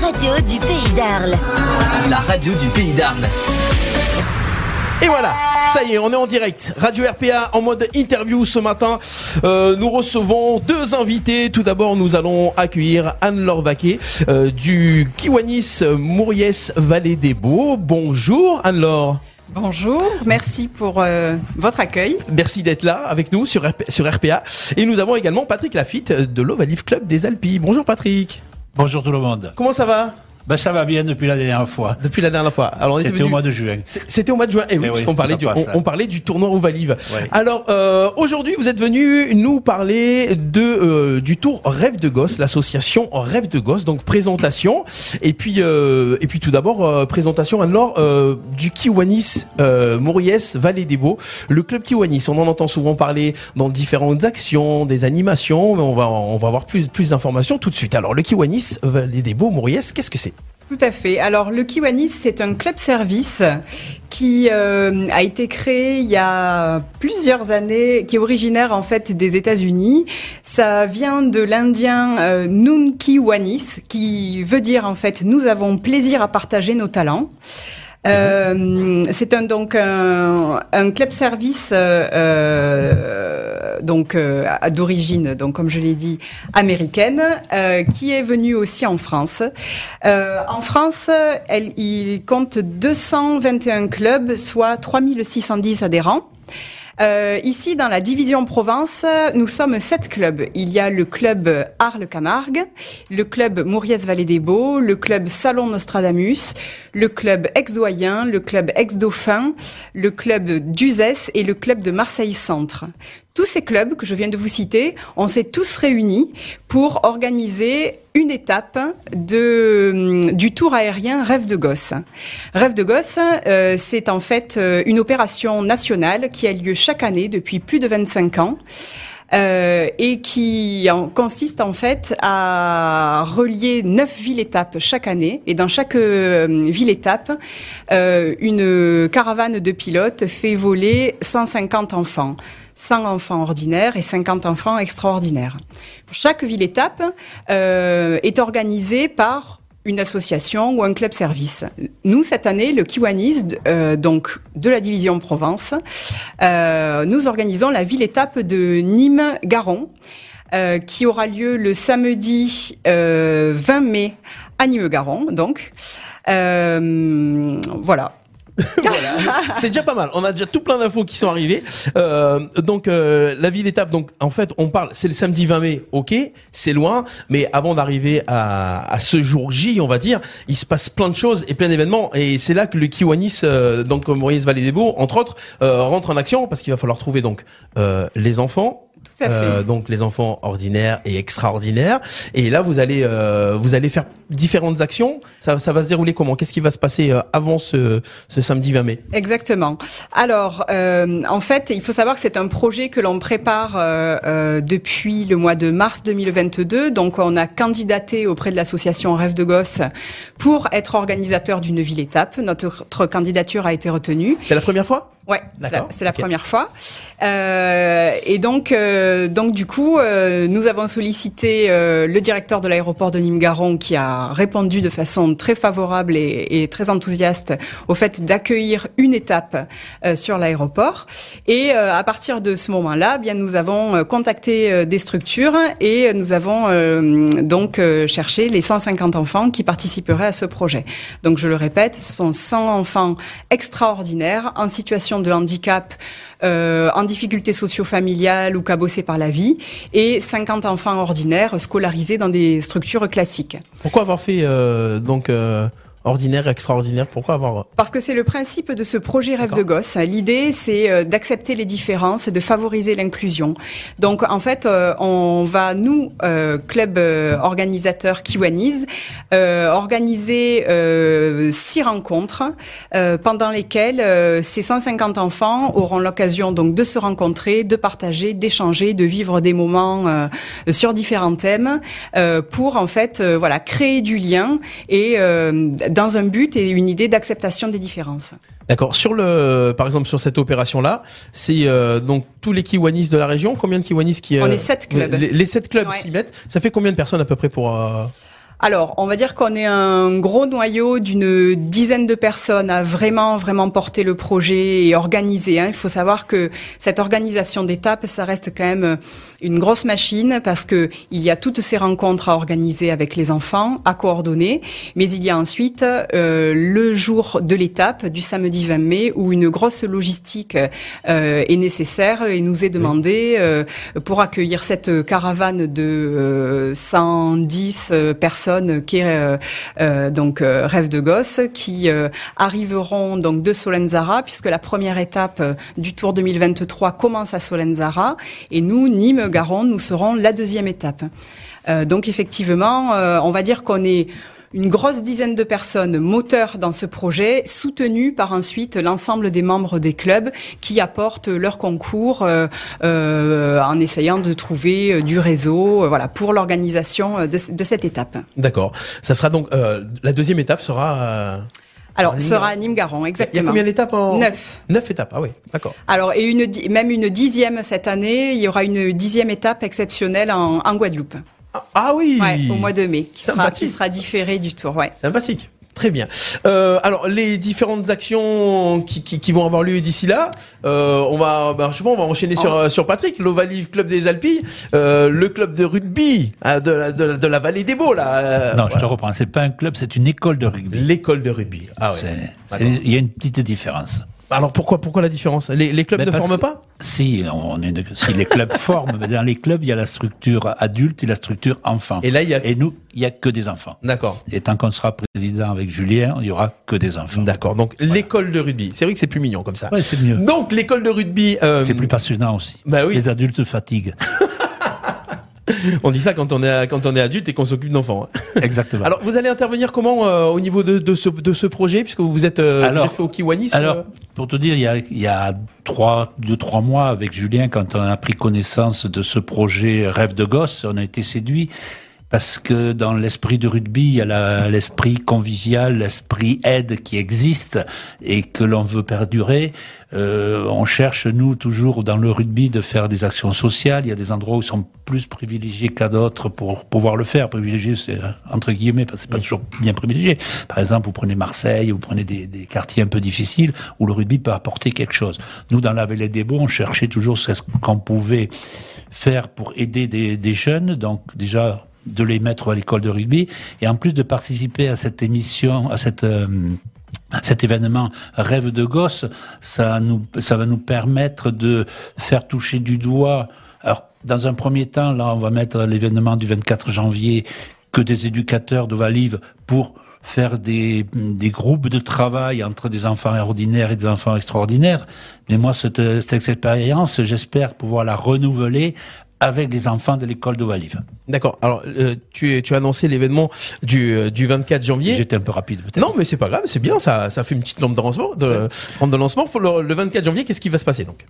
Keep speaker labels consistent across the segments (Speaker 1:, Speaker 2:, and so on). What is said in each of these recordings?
Speaker 1: radio du pays d'Arles.
Speaker 2: La radio du pays d'Arles.
Speaker 3: Et voilà, ça y est, on est en direct. Radio RPA en mode interview ce matin. Euh, nous recevons deux invités. Tout d'abord, nous allons accueillir Anne-Laure Vaquet euh, du Kiwanis Mouriès Vallée des Beaux. Bonjour Anne-Laure.
Speaker 4: Bonjour, merci pour euh, votre accueil.
Speaker 3: Merci d'être là avec nous sur, RP- sur RPA. Et nous avons également Patrick Lafitte de l'Ovalive Club des Alpilles. Bonjour Patrick.
Speaker 5: Bonjour tout le monde.
Speaker 3: Comment ça va?
Speaker 5: Ben, ça va bien depuis la dernière fois.
Speaker 3: depuis la dernière fois Alors,
Speaker 5: C'était au
Speaker 3: venu-
Speaker 5: mois de juin.
Speaker 3: C'était au mois de juin, et oui,
Speaker 5: Eh oui,
Speaker 3: puisqu'on parlait, du, on parlait du tournoi Ovalive.
Speaker 5: Ouais.
Speaker 3: Alors euh, aujourd'hui, vous êtes venu nous parler de euh, du tour Rêve de Gosse, l'association Rêve de Gosse. Donc présentation, et puis euh, et puis tout d'abord euh, présentation alors euh, du Kiwanis euh, Mauriès Vallée des Beaux, le club Kiwanis. On en entend souvent parler dans différentes actions, des animations, mais on va on va avoir plus plus d'informations tout de suite. Alors le Kiwanis Vallée des Beaux Mauriès, qu'est-ce que c'est?
Speaker 4: Tout à fait. Alors, le Kiwanis, c'est un club service qui euh, a été créé il y a plusieurs années, qui est originaire en fait des États-Unis. Ça vient de l'indien euh, Nunkiwanis, qui veut dire en fait nous avons plaisir à partager nos talents. Euh, c'est un donc un, un club service euh, euh, donc euh, d'origine donc comme je l'ai dit américaine euh, qui est venu aussi en France. En France, elle, il compte 221 clubs, soit 3610 adhérents. Euh, ici, dans la division Provence, nous sommes sept clubs. Il y a le club Arles-Camargue, le club Mauriès-Vallée des Beaux, le club Salon Nostradamus, le club Ex-Doyen, le club Ex-Dauphin, le club d'Uzès et le club de Marseille-Centre. Tous ces clubs que je viens de vous citer, on s'est tous réunis pour organiser une étape de, du tour aérien Rêve de Gosse. Rêve de Gosse, euh, c'est en fait euh, une opération nationale qui a lieu chaque année depuis plus de 25 ans. euh, et qui consiste en fait à relier neuf villes-étapes chaque année. Et dans chaque euh, ville-étape, euh, une caravane de pilotes fait voler 150 enfants. 100 enfants ordinaires et 50 enfants extraordinaires. Chaque ville-étape euh, est organisée par une association ou un club service. Nous, cette année, le Kiwanis, euh, donc de la division Provence, euh, nous organisons la ville-étape de Nîmes-Garon, euh, qui aura lieu le samedi euh, 20 mai à Nîmes-Garon, donc. Euh, voilà.
Speaker 3: C'est déjà pas mal. On a déjà tout plein d'infos qui sont arrivées. Euh, donc euh, la ville étape. Donc en fait, on parle. C'est le samedi 20 mai. Ok, c'est loin. Mais avant d'arriver à, à ce jour J, on va dire, il se passe plein de choses et plein d'événements. Et c'est là que le Kiwanis, euh, donc Maurice Vallée des entre autres, euh, rentre en action parce qu'il va falloir trouver donc euh, les enfants.
Speaker 4: Tout à fait.
Speaker 3: Euh, donc les enfants ordinaires et extraordinaires. Et là, vous allez euh, vous allez faire différentes actions. Ça, ça va se dérouler comment? Qu'est-ce qui va se passer euh, avant ce, ce samedi 20 mai?
Speaker 4: Exactement. Alors, euh, en fait, il faut savoir que c'est un projet que l'on prépare euh, depuis le mois de mars 2022. Donc, on a candidaté auprès de l'association Rêve de Gosse pour être organisateur d'une ville-étape. Notre, notre candidature a été retenue.
Speaker 3: C'est la première fois?
Speaker 4: Ouais, c'est la,
Speaker 3: D'accord,
Speaker 4: c'est la
Speaker 3: ok.
Speaker 4: première fois. Euh, et donc, euh, donc du coup, euh, nous avons sollicité le directeur de l'aéroport de Nîmes-Garon qui a répondu de façon très favorable et, et très enthousiaste au fait d'accueillir une étape sur l'aéroport. Et à partir de ce moment-là, bien nous avons contacté des structures et nous avons donc cherché les 150 enfants qui participeraient à ce projet. Donc je le répète, ce sont 100 enfants extraordinaires en situation de handicap, euh, en difficulté socio-familiale ou cabossés par la vie, et 50 enfants ordinaires scolarisés dans des structures classiques.
Speaker 3: Pourquoi avoir fait euh, donc euh, ordinaire, extraordinaire Pourquoi avoir
Speaker 4: Parce que c'est le principe de ce projet Rêve de gosse. L'idée, c'est euh, d'accepter les différences et de favoriser l'inclusion. Donc, en fait, euh, on va, nous, euh, club euh, organisateur Kiwanis, euh, organiser euh, six rencontres euh, pendant lesquelles euh, ces 150 enfants auront l'occasion donc de se rencontrer, de partager, d'échanger, de vivre des moments euh, sur différents thèmes euh, pour en fait euh, voilà créer du lien et euh, dans un but et une idée d'acceptation des différences.
Speaker 3: D'accord. Sur le, par exemple, sur cette opération-là, c'est euh, donc tous les Kiwanis de la région. Combien de Kiwanis qui
Speaker 4: On est sept clubs.
Speaker 3: Les, les sept clubs
Speaker 4: Ouais.
Speaker 3: s'y mettent. Ça fait combien de personnes à peu près pour euh,
Speaker 4: Alors, on va dire qu'on est un gros noyau d'une dizaine de personnes à vraiment, vraiment porter le projet et organiser. Hein. Il faut savoir que cette organisation d'étapes, ça reste quand même une grosse machine parce que il y a toutes ces rencontres à organiser avec les enfants, à coordonner, mais il y a ensuite euh, le jour de l'étape du samedi 20 mai où une grosse logistique euh, est nécessaire et nous est demandée euh, pour accueillir cette caravane de 110 personnes qui est euh, euh, donc euh, Rêve de gosse, qui arriveront donc de Solenzara, puisque la première étape du Tour 2023 commence à Solenzara, et nous, Nîmes, Garonne, nous serons la deuxième étape. donc effectivement, on va dire qu'on est une grosse dizaine de personnes moteurs dans ce projet, soutenues par ensuite l'ensemble des membres des clubs qui apportent leur concours euh, euh, en essayant de trouver euh, du réseau, voilà, pour l'organisation de, cette étape.
Speaker 3: D'accord. Ça sera donc la deuxième étape sera.
Speaker 4: Alors, sera à Nîmes-Garon, exactement.
Speaker 3: Il y a combien d'étapes en...
Speaker 4: Neuf.
Speaker 3: Neuf étapes, ah oui, d'accord.
Speaker 4: Alors, et une, même une dixième cette année, il y aura une dixième étape exceptionnelle en, en Guadeloupe.
Speaker 3: Ah, ah oui
Speaker 4: Au mois de mai, qui sera, qui sera, différé du tour. Ouais.
Speaker 3: Sympathique. Très bien. Euh, alors les différentes actions qui, qui, qui vont avoir lieu d'ici là, euh, on va, ben, je sais pas, on va enchaîner sur oh. sur Patrick, l'Ovalive Club des Alpilles, euh, le club de rugby hein, de, la, de, de, la vallée des Beaux là.
Speaker 5: Euh, non, je te reprends. C'est pas un club, c'est une école de rugby.
Speaker 3: L'école de rugby. Ah ouais.
Speaker 5: Il y a une petite différence.
Speaker 3: Alors pourquoi pourquoi la différence? Les, les, clubs ne forment pas?
Speaker 5: Si, on est, si les clubs forment, mais dans les clubs il y a la structure adulte et la structure enfant.
Speaker 3: Et là il y a
Speaker 5: et nous il y a que des enfants.
Speaker 3: D'accord.
Speaker 5: Et tant qu'on sera président avec Julien, il y aura que des enfants.
Speaker 3: D'accord. Donc l'école de rugby, c'est vrai que c'est plus mignon comme ça.
Speaker 5: Ouais, c'est mieux.
Speaker 3: Donc l'école de rugby.
Speaker 5: Euh... C'est plus passionnant aussi.
Speaker 3: Bah oui.
Speaker 5: Les adultes fatiguent.
Speaker 3: on dit ça quand on est quand on est adulte et qu'on s'occupe d'enfants.
Speaker 5: Hein. Exactement.
Speaker 3: Alors vous allez intervenir comment euh, au niveau de, de, ce, de ce projet puisque vous êtes euh,
Speaker 5: alors,
Speaker 3: au Kiwanis
Speaker 5: Alors euh pour te dire, il y a, il y a trois, deux trois mois avec Julien quand on a pris connaissance de ce projet Rêve de gosse, on a été séduit parce que dans l'esprit de rugby, il y a l'esprit convivial, l'esprit aide qui existe et que l'on veut perdurer. Euh, on cherche, nous, toujours dans le rugby, de faire des actions sociales. Il y a des endroits où ils sont plus privilégiés qu'à d'autres pour pouvoir le faire. Privilégié, c'est entre guillemets, parce que c'est pas toujours bien privilégié. Par exemple, vous prenez Marseille, vous prenez des, des, quartiers un peu difficiles où le rugby peut apporter quelque chose. Nous, dans la Vallée des Beaux, on cherchait toujours ce qu'on pouvait faire pour aider des, des jeunes. Donc, déjà, de les mettre à l'école de rugby et en plus de participer à cette émission, à cette euh, cet événement rêve de gosse, ça nous ça va nous permettre de faire toucher du doigt. Alors dans un premier temps, là, on va mettre l'événement du 24 janvier que des éducateurs de Valive pour faire des, des groupes de travail entre des enfants ordinaires et des enfants extraordinaires. Mais moi, cette, cette expérience, j'espère pouvoir la renouveler avec les enfants de l'école de Valive.
Speaker 3: D'accord. Alors, euh, tu, tu as annoncé l'événement du, euh, du 24 janvier.
Speaker 5: J'étais un peu rapide, peut-être.
Speaker 3: Non, mais c'est pas grave, c'est bien, ça, ça fait une petite lampe de lancement. De, de lancement. Pour le, le 24 janvier, qu'est-ce qui va se passer donc?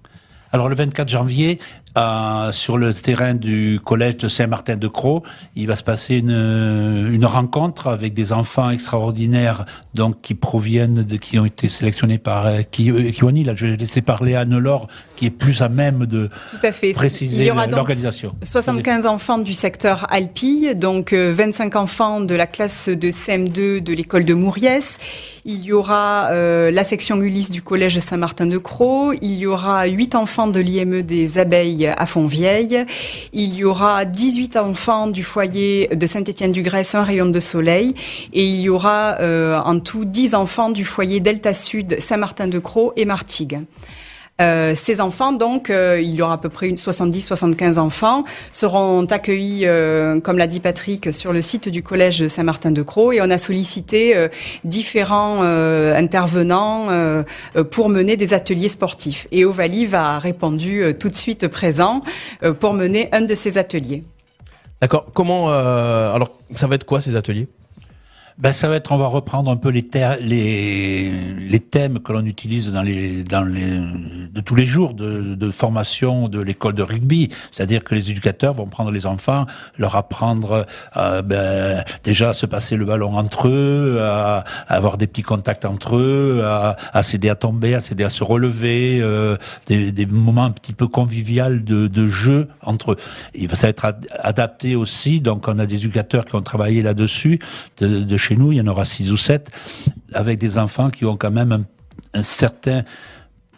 Speaker 5: Alors le 24 janvier, euh, sur le terrain du collège de Saint-Martin-de-Croix, il va se passer une, une rencontre avec des enfants extraordinaires, donc qui proviennent de qui ont été sélectionnés par euh, Kiwani. Là, je vais laisser parler Anne-Laure, qui est plus à même de
Speaker 4: Tout à fait.
Speaker 5: préciser l'organisation.
Speaker 4: 75 enfants du secteur Alpi, donc 25 euh, enfants de la classe de CM2 de l'école de Mouriès. Il y aura euh, la section Ulysse du collège Saint-Martin-de-Croix. Il y aura 8 enfants de l'IME des abeilles à Fontvieille. Il y aura 18 enfants du foyer de Saint-Étienne-du-Grèce, un rayon de soleil. Et il y aura euh, en tout 10 enfants du foyer Delta Sud, Saint-Martin-de-Croix et Martigues. Euh, ces enfants, donc, euh, il y aura à peu près une 70-75 enfants, seront accueillis, euh, comme l'a dit Patrick, sur le site du collège Saint-Martin-de-Croix. Et on a sollicité différents intervenants pour mener des ateliers sportifs. Et Ovalive a répondu tout de suite présent pour mener un de ces ateliers.
Speaker 3: D'accord. Comment alors ça va être quoi ces ateliers?
Speaker 5: Ben, ça va être, on va reprendre un peu les, thèmes que l'on utilise dans les, dans les, de tous les jours de, formation de l'école de rugby. C'est-à-dire que les éducateurs vont prendre les enfants, leur apprendre euh, ben, déjà à se passer le ballon entre eux, à, avoir des petits contacts entre eux, à, à s'aider à tomber, à s'aider à se relever, euh, des, des, moments un petit peu convivial de, de jeu entre eux. Il va ça être adapté aussi. Donc, on a des éducateurs qui ont travaillé là-dessus de, de chez nous, il y en aura six ou sept, avec des enfants qui ont quand même un, certain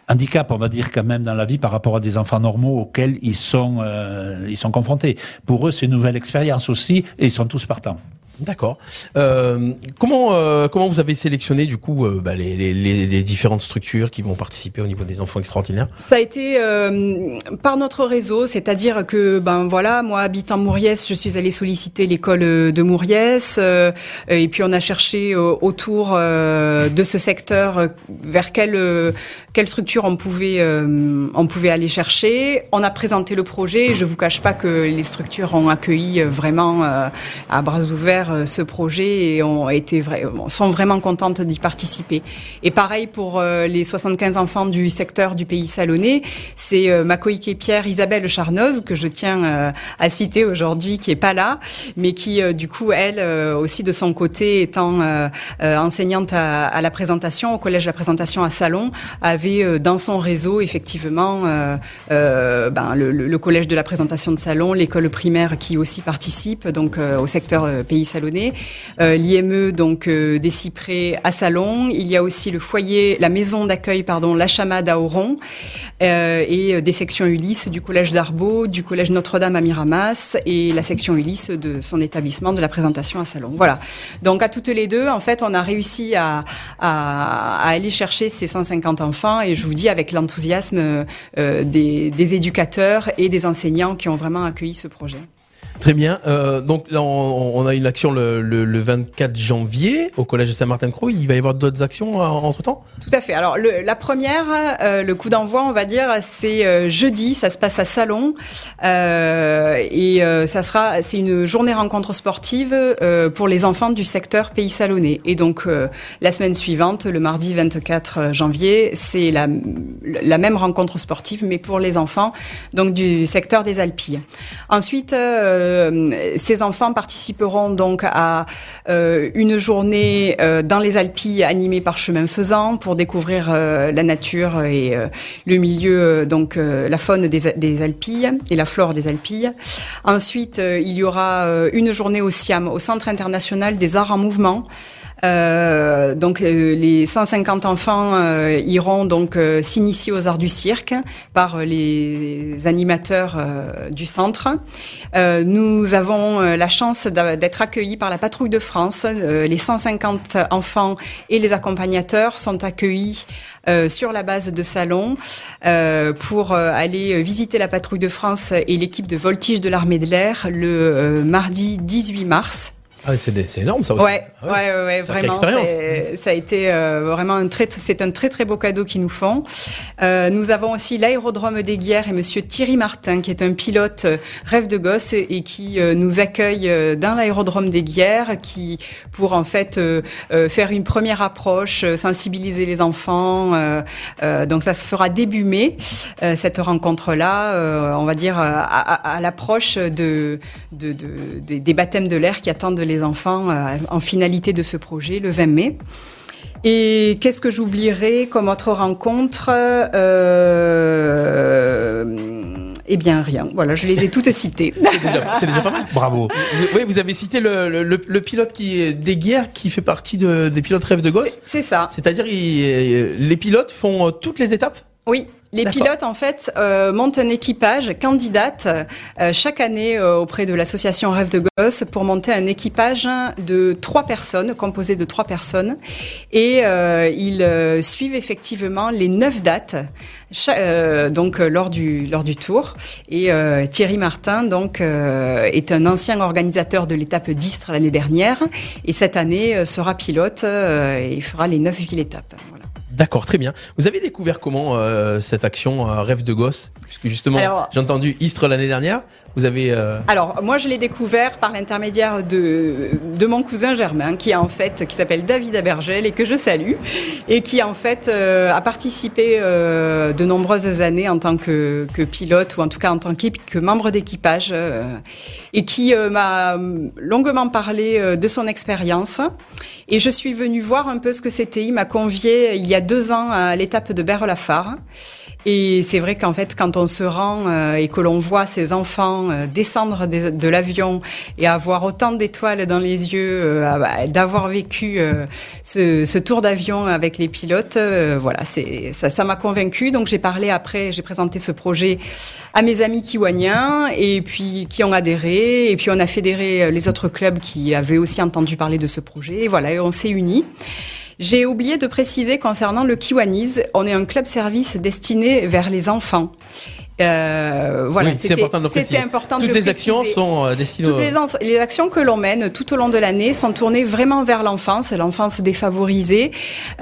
Speaker 5: handicap, on va dire quand même dans la vie par rapport à des enfants normaux auxquels ils sont euh, ils sont confrontés. Pour eux, c'est une nouvelle expérience aussi, et ils sont tous partants.
Speaker 3: D'accord. Euh, comment euh, comment vous avez sélectionné du coup euh, bah, les, les, différentes structures qui vont participer au niveau des enfants extraordinaires?
Speaker 4: Ça a été par notre réseau, c'est-à-dire que ben voilà, moi habitant Mouriès, je suis allée solliciter l'école de Mouriès et puis on a cherché autour de ce secteur vers quelle quelle structure on pouvait on pouvait aller chercher. On a présenté le projet. Je vous cache pas que les structures ont accueilli vraiment à bras ouverts euh, ce projet et ont été sont vraiment contentes d'y participer. Et pareil pour euh, les 75 enfants du secteur du pays salonnais, c'est euh, ma coéquipière Isabelle Charnoz que je tiens à citer aujourd'hui, qui est pas là, mais qui du coup elle aussi de son côté étant enseignante à, la présentation au collège de la présentation à Salon, avait dans son réseau effectivement ben, le, le, collège de la présentation de Salon, l'école primaire qui aussi participe donc au secteur pays Euh, l'IME donc euh, des Cyprès à Salon. Il y a aussi le foyer, la maison d'accueil pardon, la Chamade à Oron euh, et des sections Ulysse du collège d'Arbeau, du collège Notre-Dame à Miramas et la section Ulysse de son établissement de la présentation à Salon. Voilà. Donc à toutes les deux, en fait, on a réussi à, aller chercher ces 150 enfants et je vous dis avec l'enthousiasme des éducateurs et des enseignants qui ont vraiment accueilli ce projet.
Speaker 3: Très bien. Euh, donc là, on, a une action le, le, 24 janvier au collège de Saint-Martin-de-Croix. Il va y avoir d'autres actions euh, entre-temps?
Speaker 4: Tout à fait. Alors le, la première, euh, le coup d'envoi, on va dire, c'est euh, jeudi. Ça se passe à Salon et ça sera, c'est une journée rencontre sportive pour les enfants du secteur Pays Salonnais. Et donc la semaine suivante, le mardi 24 janvier, c'est la, même rencontre sportive, mais pour les enfants donc du secteur des Alpilles. Ensuite ces enfants participeront donc à euh, une journée euh, dans les Alpilles animée par chemin faisant pour découvrir la nature et le milieu, donc la faune des, des, Alpilles et la flore des Alpilles. Ensuite, il y aura une journée au SIAM, au Centre international des arts en mouvement. Euh, donc euh, les 150 enfants euh, iront donc s'initier aux arts du cirque par les animateurs du centre. Nous avons la chance d'être accueillis par la patrouille de France. les 150 enfants et les accompagnateurs sont accueillis sur la base de Salon pour aller visiter la patrouille de France et l'équipe de voltige de l'armée de l'air le mardi 18 mars
Speaker 3: ah, c'est énorme ça aussi.
Speaker 4: Ouais, ah ouais, ouais, ouais vraiment. Ça a été euh, vraiment un très, c'est un très très beau cadeau qu'ils nous font. Euh, nous avons aussi l'aérodrome des Guerres et Monsieur Thierry Martin, qui est un pilote euh, rêve de gosse et, qui euh, nous accueille dans l'aérodrome des Guerres, qui pour en fait faire une première approche, sensibiliser les enfants. donc ça se fera début mai cette rencontre là, on va dire à, à, à l'approche de, de, de, des baptêmes de l'air qui attendent les les enfants euh, en finalité de ce projet le 20 mai. Et qu'est-ce que j'oublierai comme autre rencontre euh, Eh bien, rien. Voilà, je les ai toutes citées.
Speaker 3: C'est déjà, pas mal.
Speaker 5: Bravo.
Speaker 3: oui, vous avez cité le, le, pilote qui des guerres qui fait partie de, des pilotes rêves de gosse.
Speaker 4: C'est ça.
Speaker 3: C'est-à-dire les pilotes font toutes les étapes?
Speaker 4: Oui, les pilotes, en fait, euh, montent un équipage candidate euh, chaque année euh, auprès de l'association Rêve de Gosse pour monter un équipage de trois personnes, composé de trois personnes. Et ils suivent effectivement les neuf dates donc lors du lors du tour et Thierry Martin donc est un ancien organisateur de l'étape d'Istres l'année dernière et cette année sera pilote et fera les neuf villes étapes.
Speaker 3: D'accord, très bien. Vous avez découvert comment euh, cette action euh, Rêve de gosse? Puisque justement, j'ai entendu Istres l'année dernière. Vous avez... euh,
Speaker 4: Alors, moi, je l'ai découvert par l'intermédiaire de, de mon cousin Germain, qui a en fait, qui s'appelle David Abergel et que je salue, et qui en fait a participé de nombreuses années en tant que, que pilote ou en tout cas en tant que membre d'équipage, et qui m'a longuement parlé de son expérience. Et je suis venue voir un peu ce que c'était. Il m'a convié il y a deux ans à l'étape de Berre-la-Phare. Et c'est vrai qu'en fait, quand on se rend euh, et que l'on voit ces enfants euh, descendre de, de l'avion et avoir autant d'étoiles dans les yeux, euh, ah bah, d'avoir vécu euh, ce, ce tour d'avion avec les pilotes, euh, voilà, c'est ça, ça m'a convaincu. Donc j'ai parlé après, j'ai présenté ce projet à mes amis kiwaniens et puis qui ont adhéré et puis on a fédéré euh, les autres clubs qui avaient aussi entendu parler de ce projet. Et voilà, et on s'est unis. J'ai oublié de préciser concernant le Kiwanis, on est un club service destiné vers les enfants. Euh, voilà,
Speaker 3: oui, c'est important de le préciser.
Speaker 4: Important de
Speaker 3: Toutes
Speaker 4: le
Speaker 3: les actions sont euh, destinées
Speaker 4: Toutes
Speaker 3: aux-
Speaker 4: les, actions que l'on mène tout au long de l'année sont tournées vraiment vers l'enfance, l'enfance défavorisée.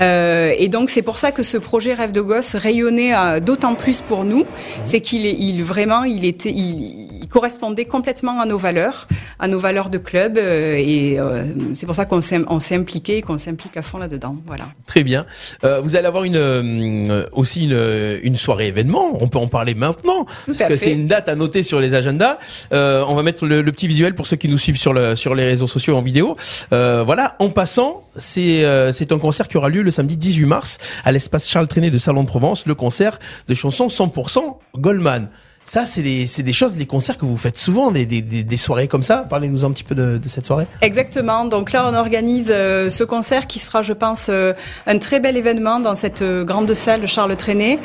Speaker 4: Euh, et donc c'est pour ça que ce projet Rêve de gosse rayonnait euh, d'autant plus pour nous, c'est qu'il est il, vraiment il était il correspondait complètement à nos valeurs, à nos valeurs de club. euh, et euh, c'est pour ça qu'on s'est on s'est impliqué et qu'on s'implique à fond là-dedans. Voilà.
Speaker 3: Très bien. Euh, vous allez avoir une euh, aussi une, une soirée événement. On peut en parler maintenant
Speaker 4: Tout
Speaker 3: parce que
Speaker 4: fait.
Speaker 3: c'est une date à noter sur les agendas. Euh, on va mettre le, le petit visuel pour ceux qui nous suivent sur le sur les réseaux sociaux en vidéo. Euh, voilà. En passant, c'est euh, c'est un concert qui aura lieu le samedi 18 mars à l'espace Charles Trenet de Salon de Provence. Le concert de chansons 100% Goldman. Ça, c'est des, des choses, les concerts que vous faites souvent, des, des, des, des soirées comme ça. Parlez-nous un petit peu de, de cette soirée.
Speaker 4: Exactement. Donc là, on organise euh, ce concert qui sera, je pense, euh, un très bel événement dans cette euh, grande salle Charles Trenet,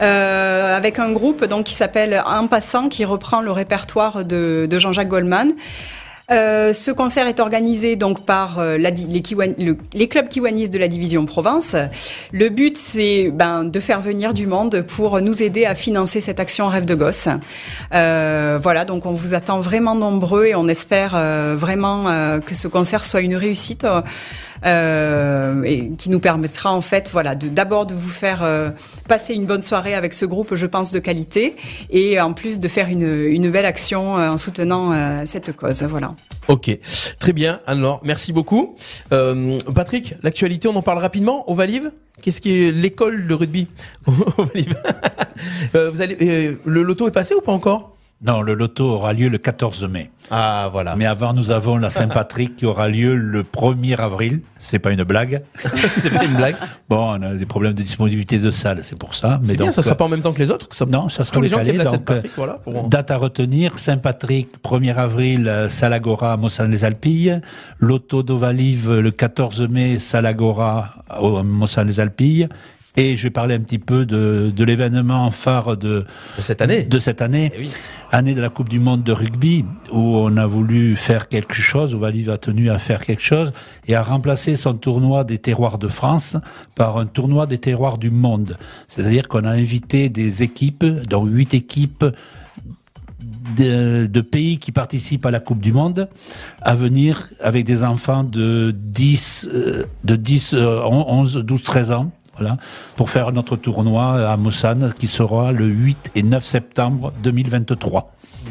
Speaker 4: euh, avec un groupe donc qui s'appelle En passant, qui reprend le répertoire de, de Jean-Jacques Goldman. Euh, ce concert est organisé donc par euh, les, clubs kiwanis de la division Provence. Le but, c'est ben, de faire venir du monde pour nous aider à financer cette action Rêve de gosse. Euh, voilà, donc on vous attend vraiment nombreux et on espère euh, vraiment que ce concert soit une réussite. Euh, et qui nous permettra en fait voilà d'abord de vous faire euh, passer une bonne soirée avec ce groupe je pense de qualité et en plus de faire une, une belle action euh, en soutenant euh, cette cause voilà
Speaker 3: Ok, très bien. Alors, merci beaucoup. Euh, Patrick, l'actualité, on en parle rapidement. Ovalive Qu'est-ce qui est l'école de rugby? Euh, vous allez, euh, le loto est passé ou pas encore?
Speaker 5: Non, le loto aura lieu le 14 mai.
Speaker 3: Ah, voilà.
Speaker 5: Mais avant, nous avons la Saint-Patrick qui aura lieu le 1er avril. C'est pas une blague.
Speaker 3: c'est pas une blague.
Speaker 5: Bon, on a des problèmes de disponibilité de salles, c'est pour ça. Mais
Speaker 3: C'est bien,
Speaker 5: donc,
Speaker 3: ça sera pas en même temps que les autres. que ça-
Speaker 5: Non, ça sera
Speaker 3: Tous les gens qui aiment la
Speaker 5: donc,
Speaker 3: Saint-Patrick, voilà. pour-
Speaker 5: Date à retenir, Saint-Patrick, 1er avril, euh, Salagora Mossan-les-Alpilles. Loto d'Ovalive, le 14 mai, Salagora à Mossan-les-Alpilles. Et je vais parler un petit peu de, de l'événement phare de,
Speaker 3: De cette année.
Speaker 5: de cette année.
Speaker 3: Eh oui.
Speaker 5: Année de la Coupe du Monde de rugby, où on a voulu faire quelque chose, où Valive a tenu à faire quelque chose, et à remplacer son tournoi des terroirs de France par un tournoi des terroirs du monde. C'est-à-dire qu'on a invité des équipes, dont huit équipes de, de pays qui participent à la Coupe du Monde, à venir avec des enfants de 10, euh, de 10, euh, 11, 12, 13 ans. Voilà, pour faire notre tournoi à Mossane qui sera le 8 et 9 septembre 2023.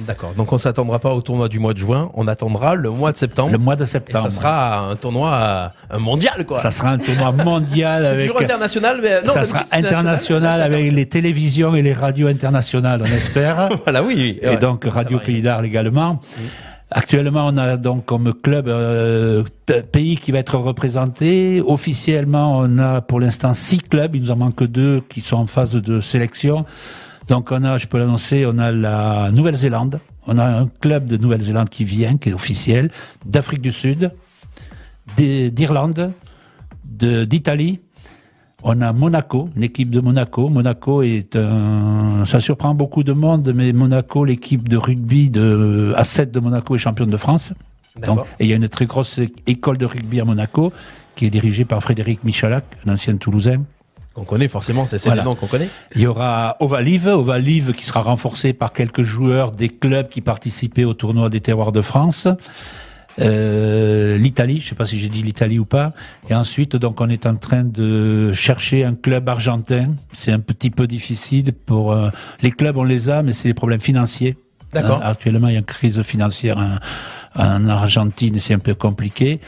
Speaker 3: D'accord. Donc, on s'attendra pas au tournoi du mois de juin. On attendra le mois de septembre.
Speaker 5: Le mois de
Speaker 3: Et
Speaker 5: septembre.
Speaker 3: ça sera un tournoi euh, un mondial, quoi.
Speaker 5: Ça sera un tournoi mondial
Speaker 3: C'est
Speaker 5: avec.
Speaker 3: toujours international, mais non,
Speaker 5: ça sera international
Speaker 3: national.
Speaker 5: avec les télévisions et les radios internationales, on espère.
Speaker 3: Voilà, oui. oui.
Speaker 5: et
Speaker 3: Ouais.
Speaker 5: donc Radio Pays d'Arles également. Actuellement, on a donc comme club euh, pays qui va être représenté. Officiellement, on a pour l'instant six clubs. Il nous en manque deux qui sont en phase de sélection. Donc, on a, je peux l'annoncer, on a la Nouvelle-Zélande. On a un club de Nouvelle-Zélande qui vient, qui est officiel, d'Afrique du Sud, d'I- d'Irlande, de- d'Italie. On a Monaco, une équipe de Monaco. Monaco est un, ça surprend beaucoup de monde, mais Monaco, l'équipe de rugby de A7 de Monaco est championne de France. Donc, et il y a une très grosse école de rugby à Monaco qui est dirigée par Frédéric Michalak, un ancien Toulousain.
Speaker 3: On connaît forcément, c'est c'est
Speaker 5: Voilà.
Speaker 3: noms qu'on connaît.
Speaker 5: Il y aura Ovalive, Ovalive qui sera renforcé par quelques joueurs des clubs qui participaient au tournoi des terroirs de France. Euh, l'Italie, je sais pas si j'ai dit l'Italie ou pas, et ensuite donc on est en train de chercher un club argentin. C'est un petit peu difficile pour euh, les clubs, on les a, mais c'est des problèmes financiers.
Speaker 3: D'accord.
Speaker 5: Euh, actuellement, il y a une crise financière en, en Argentine, c'est un peu compliqué.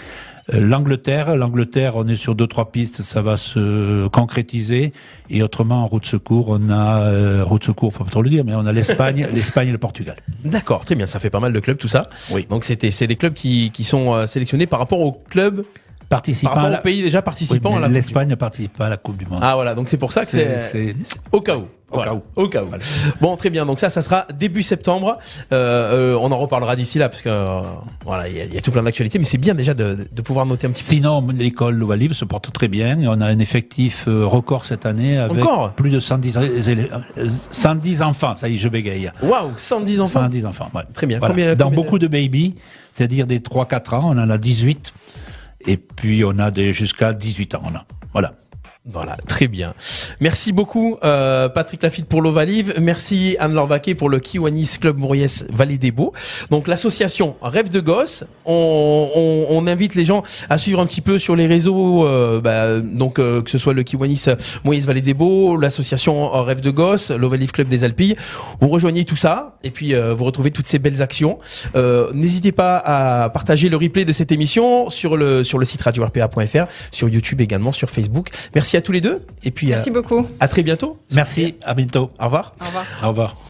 Speaker 5: L'Angleterre, l'Angleterre, on est sur deux trois pistes, ça va se concrétiser. Et autrement, en route de secours, on a euh, route secours, faut pas trop le dire, mais on a l'Espagne, l'Espagne et le Portugal.
Speaker 3: D'accord, très bien, ça fait pas mal de clubs tout ça.
Speaker 5: Oui.
Speaker 3: Donc c'était c'est des clubs qui, qui sont euh, sélectionnés par rapport aux clubs
Speaker 5: Participant
Speaker 3: par rapport aux pays déjà
Speaker 5: Oui,
Speaker 3: participants
Speaker 5: mais
Speaker 3: à la Coupe du
Speaker 5: l'Espagne ne participe pas à la Coupe du Monde.
Speaker 3: Ah voilà, donc c'est pour ça que
Speaker 5: c'est
Speaker 3: c'est-
Speaker 5: c'est
Speaker 3: au cas où.
Speaker 5: Au
Speaker 3: Voilà,
Speaker 5: cas où.
Speaker 3: Au cas où. Bon, très bien. Donc ça, ça sera début septembre. Euh, euh, on en reparlera d'ici là parce que euh, voilà, il y, y a tout plein d'actualités, mais c'est bien déjà de, de pouvoir noter un petit peu.
Speaker 5: Sinon, l'école Louvain-Livre se porte très bien. On a un effectif euh, record cette année avec
Speaker 3: Encore?
Speaker 5: plus de 110, élè- euh, 110 enfants. Ça y est, je bégaye.
Speaker 3: Waouh, 110 enfants.
Speaker 5: 110 enfants, ouais.
Speaker 3: Très bien.
Speaker 5: Voilà.
Speaker 3: Combien-
Speaker 5: Dans
Speaker 3: combien-
Speaker 5: beaucoup de baby, c'est-à-dire des 3-4 ans, on en a 18. Et puis on a des jusqu'à 18 ans. On a. Voilà.
Speaker 3: Voilà, très bien. Merci beaucoup euh, Patrick Lafitte pour l'Ovalive. Merci Anne-Laure Vaquet pour le Kiwanis Club Mauriès Vallée des Beaux. Donc l'association Rêve de Gosse. On, on, on invite les gens à suivre un petit peu sur les réseaux. euh, bah, donc euh, que ce soit le Kiwanis Mauriès Vallée des Beaux, l'association Rêve de Gosse, l'Ovalive Club des Alpilles. Vous rejoignez tout ça et puis euh, vous retrouvez toutes ces belles actions. Euh, N'hésitez pas à partager le replay de cette émission sur le sur le site radio-rpa.fr, sur YouTube également, sur Facebook. Merci à tous les deux et puis à,
Speaker 4: beaucoup.
Speaker 3: à très bientôt.
Speaker 5: Merci, à bientôt.
Speaker 3: Au revoir.
Speaker 4: Au revoir.
Speaker 5: Au revoir.